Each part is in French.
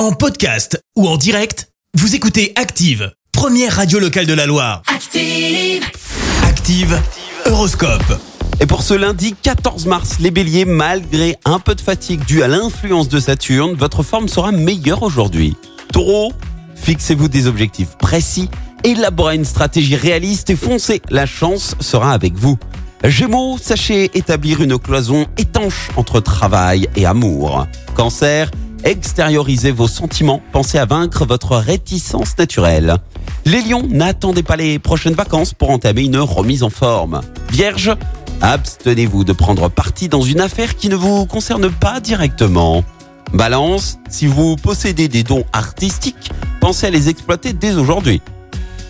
En podcast ou en direct, vous écoutez Active, première radio locale de la Loire. Active. Active, Horoscope. Et pour ce lundi 14 mars, les béliers, malgré un peu de fatigue due à l'influence de Saturne, votre forme sera meilleure aujourd'hui. Taureau, fixez-vous des objectifs précis, élaborez une stratégie réaliste et foncez, la chance sera avec vous. Gémeaux, sachez établir une cloison étanche entre travail et amour. Cancer, extériorisez vos sentiments, pensez à vaincre votre réticence naturelle. Les lions, n'attendez pas les prochaines vacances pour entamer une remise en forme. Vierge, abstenez-vous de prendre parti dans une affaire qui ne vous concerne pas directement. Balance, si vous possédez des dons artistiques, pensez à les exploiter dès aujourd'hui.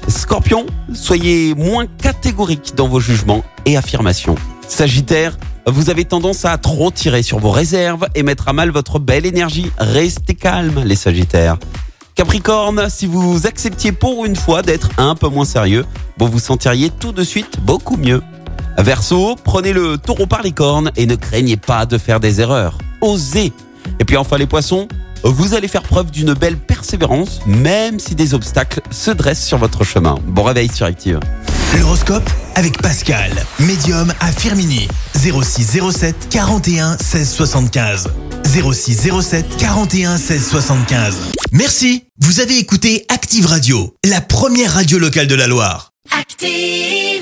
Scorpion, soyez moins catégorique dans vos jugements et affirmations. Sagittaire, vous avez tendance à trop tirer sur vos réserves et mettre à mal votre belle énergie. Restez calme, les Sagittaires. Capricorne, si vous acceptiez pour une fois d'être un peu moins sérieux, vous vous sentiriez tout de suite beaucoup mieux. Verseau, prenez le taureau par les cornes et ne craignez pas de faire des erreurs. Osez. Et puis enfin les poissons, vous allez faire preuve d'une belle persévérance, même si des obstacles se dressent sur votre chemin. Bon réveil sur Active. L'horoscope avec Pascal, médium à Firmini. 0607 41 16 75. 0607 41 16 75. Merci, vous avez écouté Active Radio, la première radio locale de la Loire. Active.